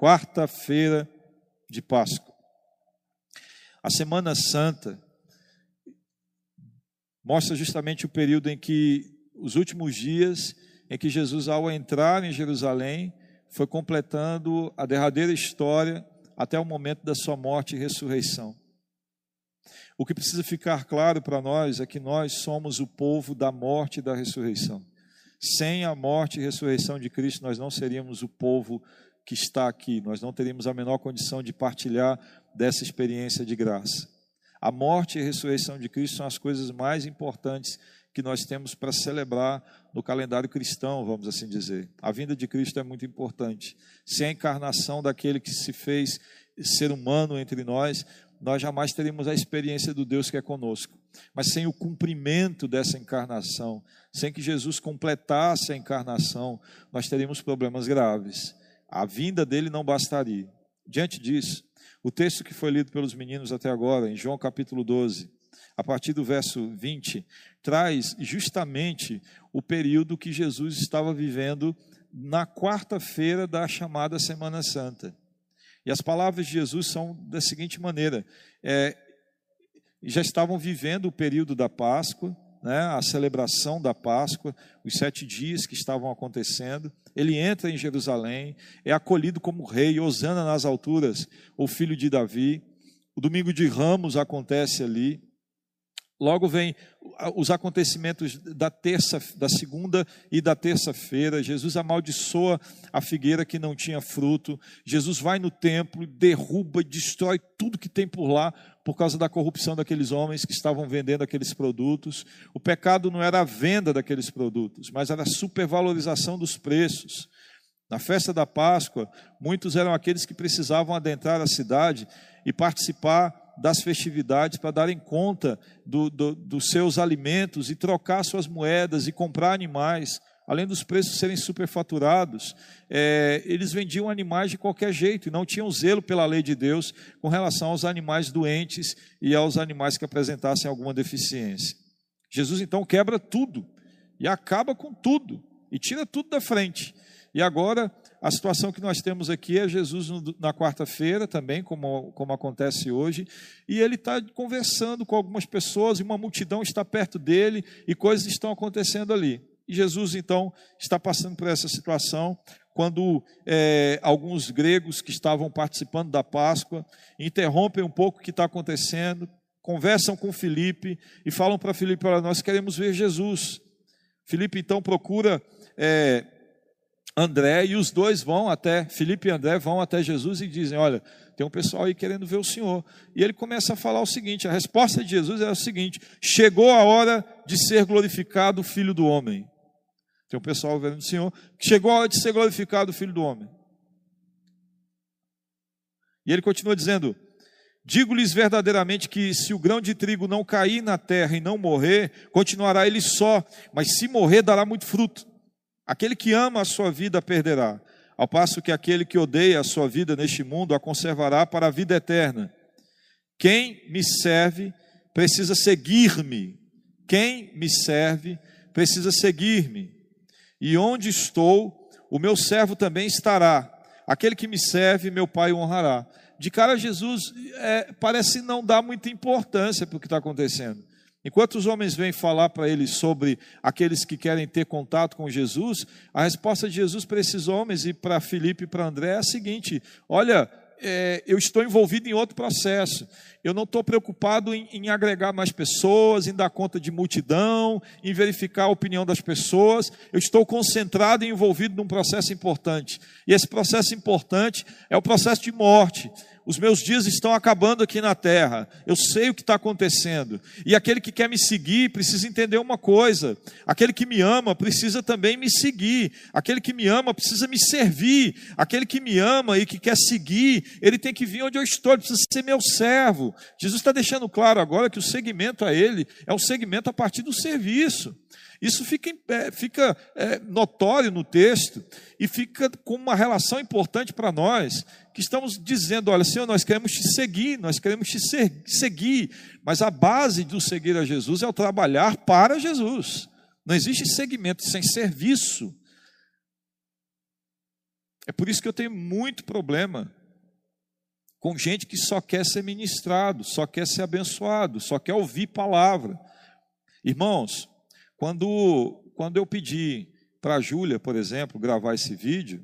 quarta-feira de Páscoa. A Semana Santa mostra justamente o período em que, os últimos dias, em que Jesus, ao entrar em Jerusalém, foi completando a derradeira história até o momento da sua morte e ressurreição. O que precisa ficar claro para nós é que nós somos o povo da morte e da ressurreição. Sem a morte e ressurreição de Cristo, nós não seríamos o povo que está aqui, nós não teríamos a menor condição de partilhar dessa experiência de graça. A morte e a ressurreição de Cristo são as coisas mais importantes que nós temos para celebrar no calendário cristão, vamos assim dizer. A vinda de Cristo é muito importante. Sem a encarnação daquele que se fez ser humano entre nós, nós jamais teríamos a experiência do Deus que é conosco. Mas sem o cumprimento dessa encarnação, sem que Jesus completasse a encarnação, nós teríamos problemas graves. A vinda dele não bastaria. Diante disso, o texto que foi lido pelos meninos até agora, em João capítulo 12, a partir do verso 20, traz justamente o período que Jesus estava vivendo na quarta-feira da chamada Semana Santa. E as palavras de Jesus são da seguinte maneira: é, já estavam vivendo o período da Páscoa, né, a celebração da Páscoa, os sete dias que estavam acontecendo. Ele entra em Jerusalém, é acolhido como rei, Osana nas alturas, o filho de Davi. O domingo de Ramos acontece ali. Logo vem os acontecimentos da terça, da segunda e da terça-feira. Jesus amaldiçoa a figueira que não tinha fruto. Jesus vai no templo, derruba, destrói tudo que tem por lá por causa da corrupção daqueles homens que estavam vendendo aqueles produtos. O pecado não era a venda daqueles produtos, mas era a supervalorização dos preços. Na festa da Páscoa, muitos eram aqueles que precisavam adentrar a cidade e participar das festividades para darem conta do, do, dos seus alimentos e trocar suas moedas e comprar animais. Além dos preços serem superfaturados, é, eles vendiam animais de qualquer jeito e não tinham zelo pela lei de Deus com relação aos animais doentes e aos animais que apresentassem alguma deficiência. Jesus então quebra tudo e acaba com tudo e tira tudo da frente. E agora a situação que nós temos aqui é Jesus na quarta-feira também, como, como acontece hoje, e ele está conversando com algumas pessoas, e uma multidão está perto dele, e coisas estão acontecendo ali. E Jesus, então, está passando por essa situação, quando é, alguns gregos que estavam participando da Páscoa interrompem um pouco o que está acontecendo, conversam com Felipe e falam para Felipe: Olha, nós queremos ver Jesus. Felipe então procura é, André e os dois vão até, Felipe e André vão até Jesus e dizem: Olha, tem um pessoal aí querendo ver o Senhor. E ele começa a falar o seguinte: a resposta de Jesus é o seguinte: chegou a hora de ser glorificado o Filho do Homem. Tem um pessoal vendo o Senhor, chegou a hora de ser glorificado o Filho do Homem. E ele continua dizendo: Digo-lhes verdadeiramente que se o grão de trigo não cair na terra e não morrer, continuará ele só, mas se morrer, dará muito fruto. Aquele que ama a sua vida perderá, ao passo que aquele que odeia a sua vida neste mundo a conservará para a vida eterna. Quem me serve precisa seguir-me. Quem me serve precisa seguir-me. E onde estou, o meu servo também estará. Aquele que me serve, meu Pai honrará. De cara, Jesus é, parece não dar muita importância para o que está acontecendo. Enquanto os homens vêm falar para ele sobre aqueles que querem ter contato com Jesus, a resposta de Jesus para esses homens e para Filipe e para André é a seguinte: olha, é, eu estou envolvido em outro processo. Eu não estou preocupado em, em, agregar mais pessoas, em dar conta de multidão, em verificar a opinião das pessoas. Eu estou concentrado e envolvido num processo importante. E esse processo importante é o processo de morte os meus dias estão acabando aqui na terra, eu sei o que está acontecendo, e aquele que quer me seguir precisa entender uma coisa: aquele que me ama precisa também me seguir, aquele que me ama precisa me servir, aquele que me ama e que quer seguir, ele tem que vir onde eu estou, ele precisa ser meu servo. Jesus está deixando claro agora que o segmento a ele é um segmento a partir do serviço. Isso fica, fica é, notório no texto e fica com uma relação importante para nós, que estamos dizendo: olha, Senhor, nós queremos te seguir, nós queremos te seguir, mas a base do seguir a Jesus é o trabalhar para Jesus. Não existe segmento sem serviço. É por isso que eu tenho muito problema com gente que só quer ser ministrado, só quer ser abençoado, só quer ouvir palavra. Irmãos, quando, quando eu pedi para a Júlia, por exemplo, gravar esse vídeo,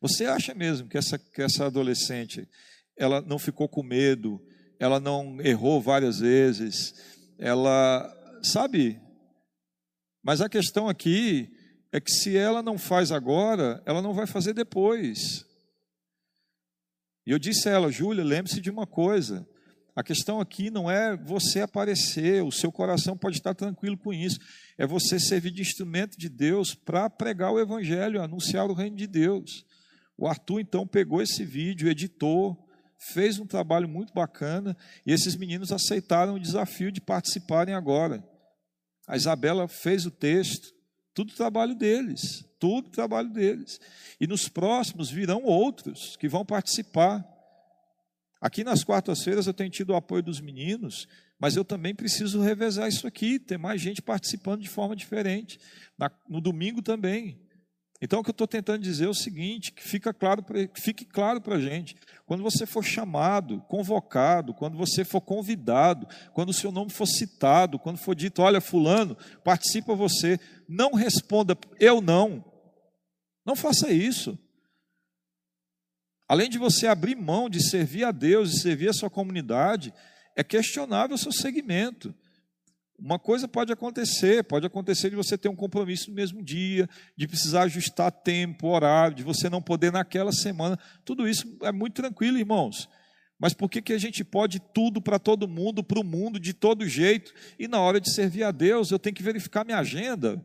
você acha mesmo que essa, que essa adolescente ela não ficou com medo, ela não errou várias vezes, ela, sabe? Mas a questão aqui é que se ela não faz agora, ela não vai fazer depois. E eu disse a ela, Júlia, lembre-se de uma coisa: a questão aqui não é você aparecer, o seu coração pode estar tranquilo com isso. É você servir de instrumento de Deus para pregar o Evangelho, anunciar o reino de Deus. O Arthur então pegou esse vídeo, editou, fez um trabalho muito bacana e esses meninos aceitaram o desafio de participarem agora. A Isabela fez o texto, tudo trabalho deles, tudo trabalho deles. E nos próximos virão outros que vão participar. Aqui nas quartas-feiras eu tenho tido o apoio dos meninos, mas eu também preciso revezar isso aqui, ter mais gente participando de forma diferente. Na, no domingo também. Então o que eu estou tentando dizer é o seguinte: que, fica claro pra, que fique claro para a gente. Quando você for chamado, convocado, quando você for convidado, quando o seu nome for citado, quando for dito, olha, fulano, participa você, não responda, eu não. Não faça isso. Além de você abrir mão de servir a Deus e servir a sua comunidade, é questionável o seu segmento. Uma coisa pode acontecer, pode acontecer de você ter um compromisso no mesmo dia, de precisar ajustar tempo, horário, de você não poder naquela semana. Tudo isso é muito tranquilo, irmãos. Mas por que, que a gente pode tudo para todo mundo, para o mundo, de todo jeito, e na hora de servir a Deus eu tenho que verificar minha agenda?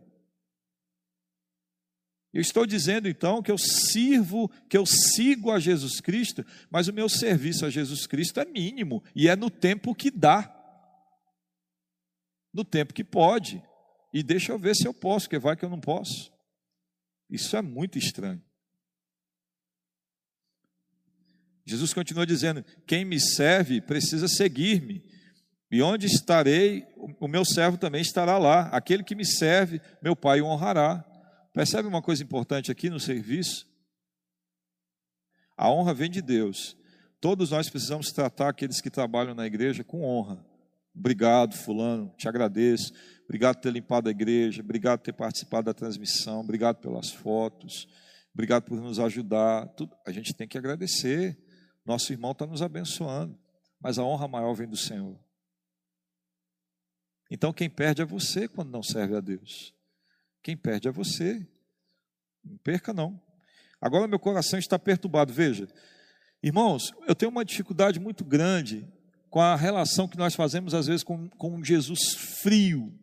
Eu estou dizendo então que eu sirvo, que eu sigo a Jesus Cristo, mas o meu serviço a Jesus Cristo é mínimo e é no tempo que dá no tempo que pode. E deixa eu ver se eu posso, porque vai que eu não posso. Isso é muito estranho. Jesus continua dizendo: Quem me serve precisa seguir-me. E onde estarei, o meu servo também estará lá. Aquele que me serve, meu Pai o honrará. Percebe uma coisa importante aqui no serviço? A honra vem de Deus. Todos nós precisamos tratar aqueles que trabalham na igreja com honra. Obrigado, Fulano, te agradeço. Obrigado por ter limpado a igreja, obrigado por ter participado da transmissão, obrigado pelas fotos, obrigado por nos ajudar. Tudo. A gente tem que agradecer. Nosso irmão está nos abençoando, mas a honra maior vem do Senhor. Então quem perde é você quando não serve a Deus. Quem perde é você. Não perca, não. Agora meu coração está perturbado. Veja, irmãos, eu tenho uma dificuldade muito grande com a relação que nós fazemos às vezes com, com Jesus frio.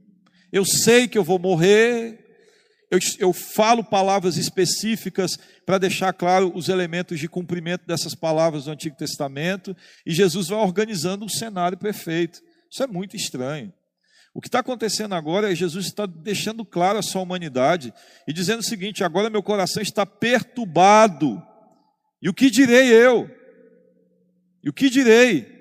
Eu sei que eu vou morrer, eu, eu falo palavras específicas para deixar claro os elementos de cumprimento dessas palavras do Antigo Testamento, e Jesus vai organizando um cenário perfeito. Isso é muito estranho. O que está acontecendo agora é Jesus está deixando claro a sua humanidade e dizendo o seguinte: agora meu coração está perturbado. E o que direi eu? E o que direi?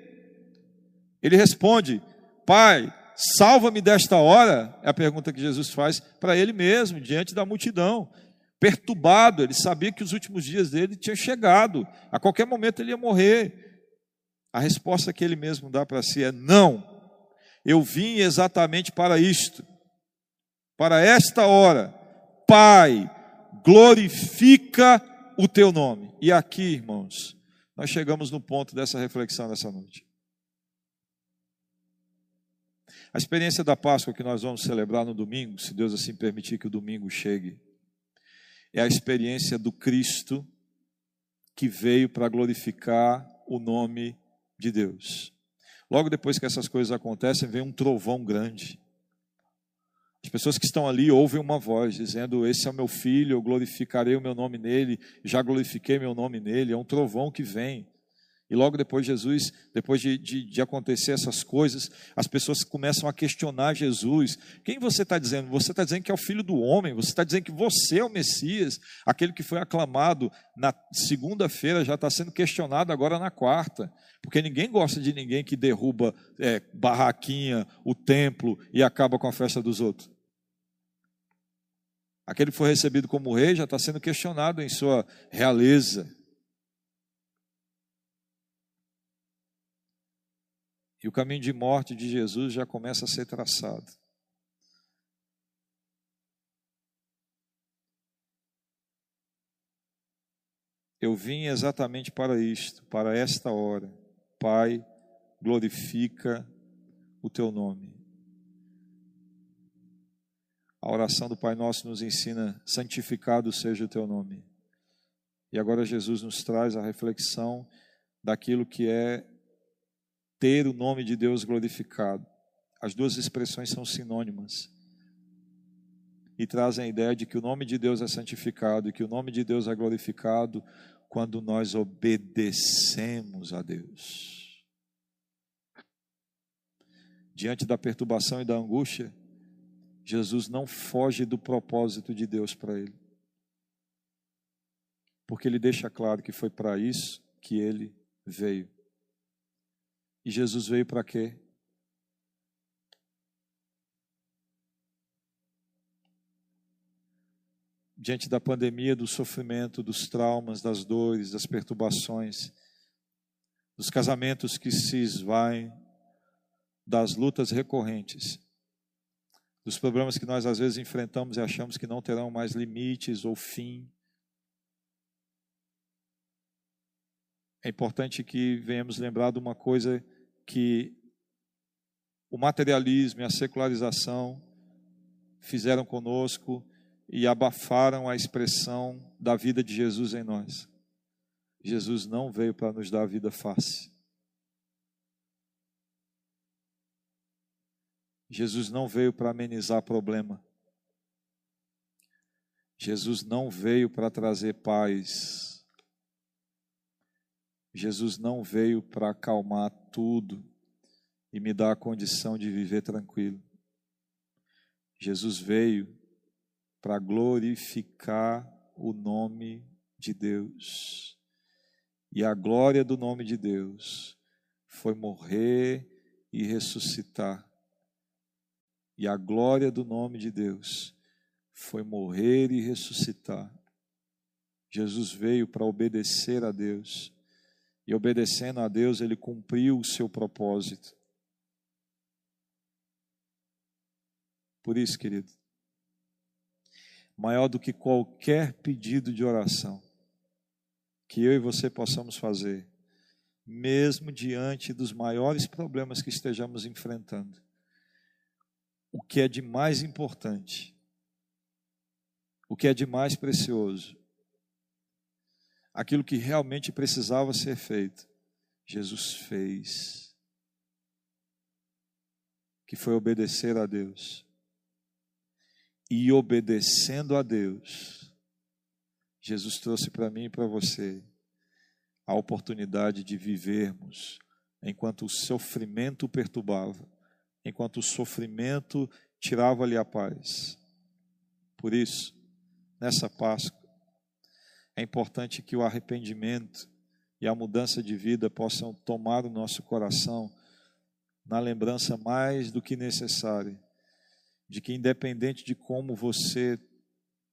Ele responde: Pai, salva-me desta hora. É a pergunta que Jesus faz para ele mesmo, diante da multidão. Perturbado, ele sabia que os últimos dias dele tinham chegado, a qualquer momento ele ia morrer. A resposta que ele mesmo dá para si é: Não, eu vim exatamente para isto, para esta hora. Pai, glorifica o teu nome. E aqui, irmãos, nós chegamos no ponto dessa reflexão nessa noite. A experiência da Páscoa que nós vamos celebrar no domingo, se Deus assim permitir que o domingo chegue, é a experiência do Cristo que veio para glorificar o nome de Deus. Logo depois que essas coisas acontecem, vem um trovão grande. As pessoas que estão ali ouvem uma voz dizendo: Esse é o meu filho, eu glorificarei o meu nome nele, já glorifiquei meu nome nele. É um trovão que vem. E logo depois Jesus, depois de, de, de, acontecer essas coisas, as pessoas começam a questionar Jesus. Quem você está dizendo? Você está dizendo que é o filho do homem, você está dizendo que você é o Messias, aquele que foi aclamado na segunda-feira já está sendo questionado agora na quarta. Porque ninguém gosta de ninguém que derruba é, barraquinha, o templo e acaba com a festa dos outros. Aquele que foi recebido como rei já está sendo questionado em sua realeza. E o caminho de morte de Jesus já começa a ser traçado. Eu vim exatamente para isto, para esta hora. Pai, glorifica o teu nome. A oração do Pai Nosso nos ensina: santificado seja o teu nome. E agora Jesus nos traz a reflexão daquilo que é ter o nome de Deus glorificado. As duas expressões são sinônimas e trazem a ideia de que o nome de Deus é santificado e que o nome de Deus é glorificado quando nós obedecemos a Deus. Diante da perturbação e da angústia, Jesus não foge do propósito de Deus para ele. Porque ele deixa claro que foi para isso que ele veio. E Jesus veio para quê? diante da pandemia, do sofrimento, dos traumas, das dores, das perturbações, dos casamentos que se esvaem, das lutas recorrentes, dos problemas que nós às vezes enfrentamos e achamos que não terão mais limites ou fim. É importante que venhamos lembrar de uma coisa que o materialismo e a secularização fizeram conosco e abafaram a expressão da vida de Jesus em nós. Jesus não veio para nos dar a vida fácil. Jesus não veio para amenizar problema. Jesus não veio para trazer paz. Jesus não veio para acalmar tudo e me dar a condição de viver tranquilo. Jesus veio para glorificar o nome de Deus. E a glória do nome de Deus foi morrer e ressuscitar. E a glória do nome de Deus foi morrer e ressuscitar. Jesus veio para obedecer a Deus. E obedecendo a Deus, ele cumpriu o seu propósito. Por isso, querido, maior do que qualquer pedido de oração que eu e você possamos fazer, mesmo diante dos maiores problemas que estejamos enfrentando. O que é de mais importante, o que é de mais precioso, aquilo que realmente precisava ser feito, Jesus fez, que foi obedecer a Deus e obedecendo a Deus, Jesus trouxe para mim e para você a oportunidade de vivermos enquanto o sofrimento perturbava, enquanto o sofrimento tirava-lhe a paz. Por isso, nessa Páscoa, é importante que o arrependimento e a mudança de vida possam tomar o nosso coração na lembrança mais do que necessária de que, independente de como você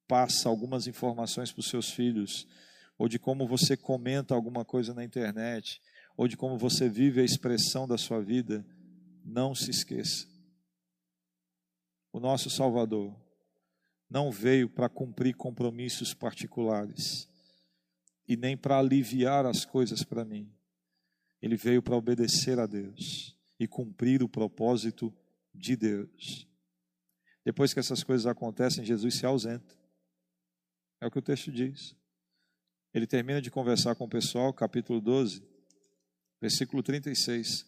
passa algumas informações para os seus filhos, ou de como você comenta alguma coisa na internet, ou de como você vive a expressão da sua vida, não se esqueça. O nosso Salvador não veio para cumprir compromissos particulares e nem para aliviar as coisas para mim. Ele veio para obedecer a Deus e cumprir o propósito de Deus. Depois que essas coisas acontecem, Jesus se ausenta. É o que o texto diz. Ele termina de conversar com o pessoal, capítulo 12, versículo 36,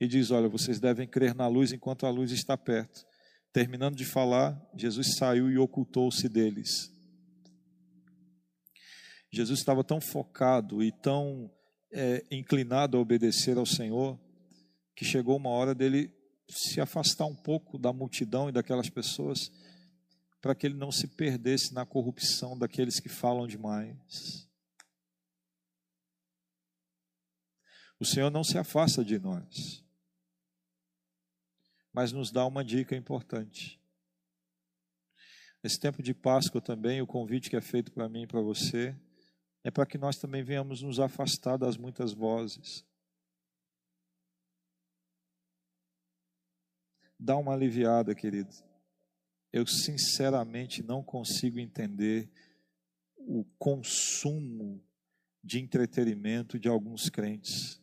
e diz: Olha, vocês devem crer na luz enquanto a luz está perto. Terminando de falar, Jesus saiu e ocultou-se deles. Jesus estava tão focado e tão é, inclinado a obedecer ao Senhor, que chegou uma hora dele se afastar um pouco da multidão e daquelas pessoas, para que ele não se perdesse na corrupção daqueles que falam demais. O Senhor não se afasta de nós, mas nos dá uma dica importante. Esse tempo de Páscoa também, o convite que é feito para mim e para você, é para que nós também venhamos nos afastar das muitas vozes. Dá uma aliviada, querido. Eu sinceramente não consigo entender o consumo de entretenimento de alguns crentes.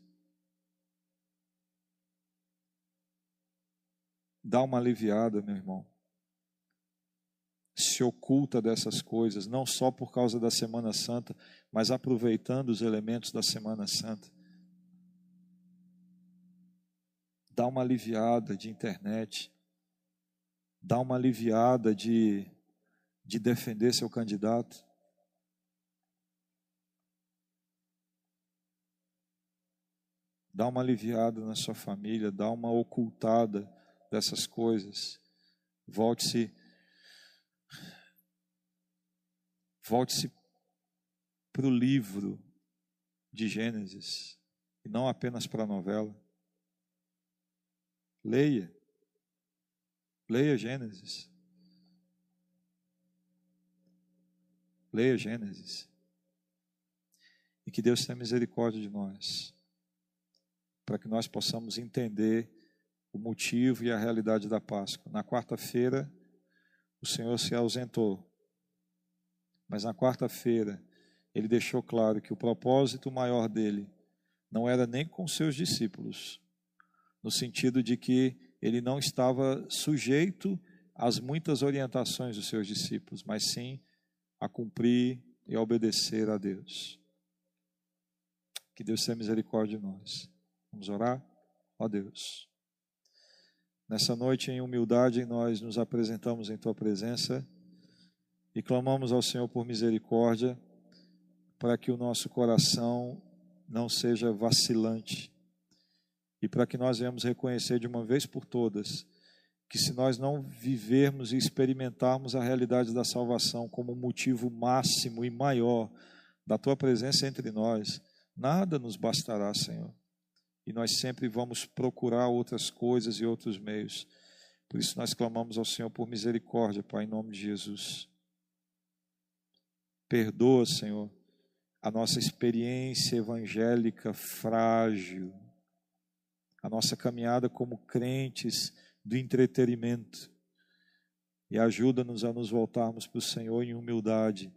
Dá uma aliviada, meu irmão. Se oculta dessas coisas, não só por causa da Semana Santa, mas aproveitando os elementos da Semana Santa. Dá uma aliviada de internet, dá uma aliviada de, de defender seu candidato. Dá uma aliviada na sua família, dá uma ocultada dessas coisas. Volte-se volte-se para o livro de Gênesis e não apenas para a novela. Leia. Leia Gênesis. Leia Gênesis. E que Deus tenha misericórdia de nós, para que nós possamos entender o motivo e a realidade da Páscoa. Na quarta-feira, o Senhor se ausentou, mas na quarta-feira, ele deixou claro que o propósito maior dele não era nem com seus discípulos, no sentido de que ele não estava sujeito às muitas orientações dos seus discípulos, mas sim a cumprir e a obedecer a Deus. Que Deus tenha misericórdia de nós. Vamos orar? Ó Deus. Nessa noite, em humildade, nós nos apresentamos em Tua presença e clamamos ao Senhor por misericórdia para que o nosso coração não seja vacilante e para que nós venhamos reconhecer de uma vez por todas que se nós não vivermos e experimentarmos a realidade da salvação como motivo máximo e maior da tua presença entre nós, nada nos bastará, Senhor. E nós sempre vamos procurar outras coisas e outros meios. Por isso nós clamamos ao Senhor por misericórdia, Pai, em nome de Jesus. Perdoa, Senhor, a nossa experiência evangélica frágil, a nossa caminhada como crentes do entretenimento. E ajuda-nos a nos voltarmos para o Senhor em humildade,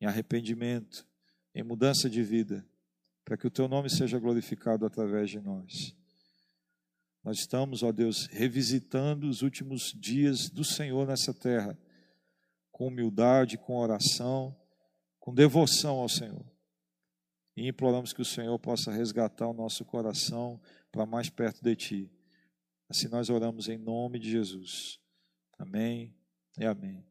em arrependimento, em mudança de vida, para que o Teu nome seja glorificado através de nós. Nós estamos, ó Deus, revisitando os últimos dias do Senhor nessa terra, com humildade, com oração com devoção ao Senhor. E imploramos que o Senhor possa resgatar o nosso coração para mais perto de Ti. Assim nós oramos em nome de Jesus. Amém e amém.